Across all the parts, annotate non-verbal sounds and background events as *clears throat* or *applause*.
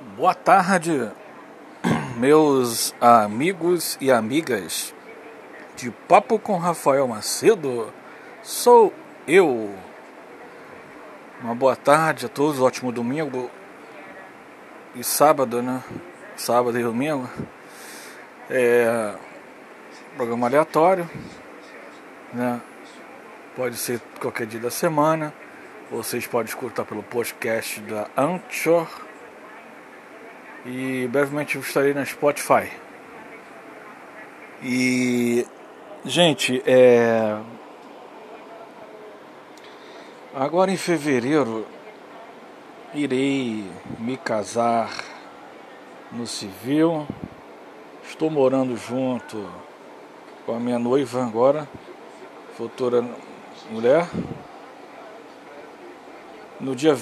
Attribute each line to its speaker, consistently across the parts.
Speaker 1: Boa tarde, *clears throat* meus amigos e amigas de Papo com Rafael Macedo. Sou eu. Uma boa tarde a todos, ótimo domingo e sábado, né? Sábado e domingo. É programa aleatório, né? Pode ser qualquer dia da semana. Vocês podem escutar pelo podcast da Anchor e brevemente estarei na Spotify. E gente, é agora em fevereiro irei me casar no civil. Estou morando junto com a minha noiva agora, futura mulher. No dia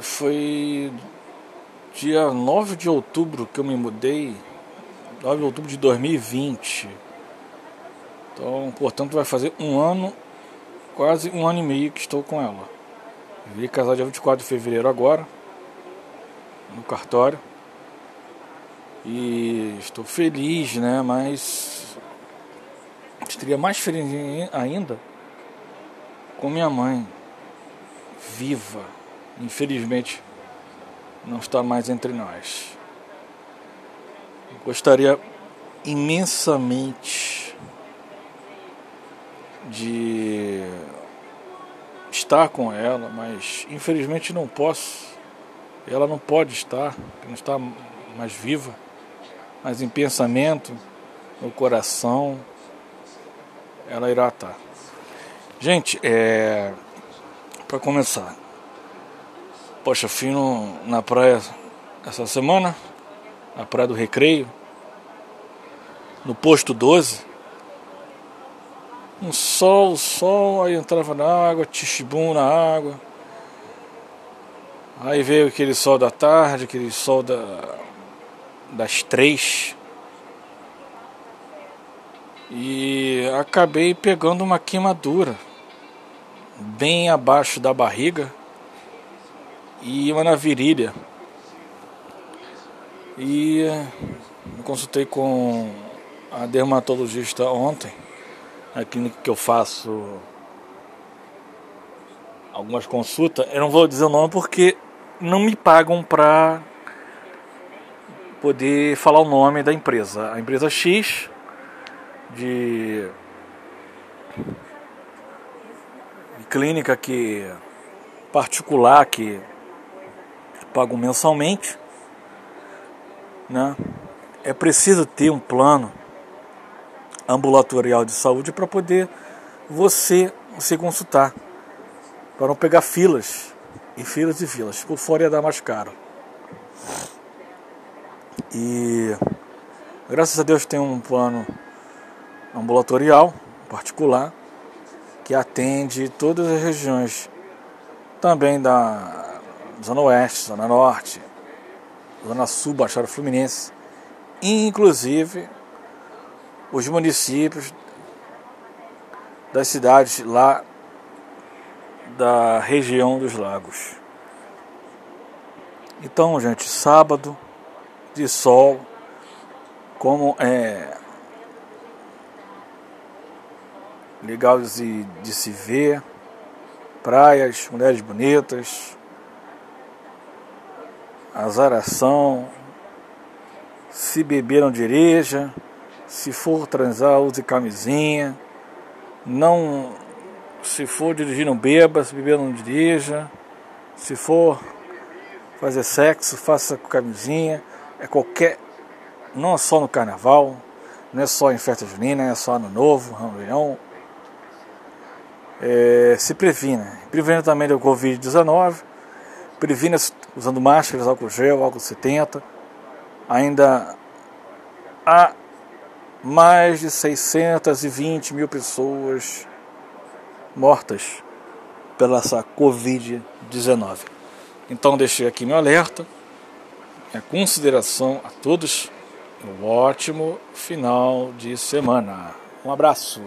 Speaker 1: foi dia 9 de outubro que eu me mudei, 9 de outubro de 2020. Então, portanto, vai fazer um ano, quase um ano e meio que estou com ela. Vim casar dia 24 de fevereiro agora, no cartório. E estou feliz, né? Mas estaria mais feliz ainda com minha mãe viva. Infelizmente, não está mais entre nós. Gostaria imensamente de estar com ela, mas infelizmente não posso. Ela não pode estar, não está mais viva, mas em pensamento, no coração, ela irá estar. Gente, é, para começar, Poxa, fui no, na praia essa semana, na praia do Recreio, no posto 12. Um sol, sol, aí entrava na água, tixibum na água. Aí veio aquele sol da tarde, aquele sol da, das três. E acabei pegando uma queimadura bem abaixo da barriga e uma na virilha. E me consultei com a dermatologista ontem, na clínica que eu faço algumas consultas. Eu não vou dizer o nome porque não me pagam para poder falar o nome da empresa. A empresa X de, de clínica que particular que pago mensalmente, né? É preciso ter um plano ambulatorial de saúde para poder você se consultar, para não pegar filas e filas e filas. Por fora ia dar mais caro. E graças a Deus tem um plano ambulatorial particular que atende todas as regiões também da Zona Oeste, Zona Norte, Zona Sul, Baixada Fluminense, inclusive os municípios das cidades lá da região dos lagos. Então, gente, sábado de sol, como é legal de, de se ver, praias, mulheres bonitas, azaração, se beber não dirija, se for transar use camisinha, não se for dirigir não beba, se beber não dirija, se for fazer sexo, faça com camisinha, é qualquer, não é só no carnaval, não é só em festa junina, é só no novo, Réveillon. É, se previna. Previna também do Covid-19 previna usando máscaras, álcool gel, álcool 70. Ainda há mais de 620 mil pessoas mortas pela essa Covid-19. Então deixei aqui meu alerta, minha consideração a todos. Um ótimo final de semana. Um abraço.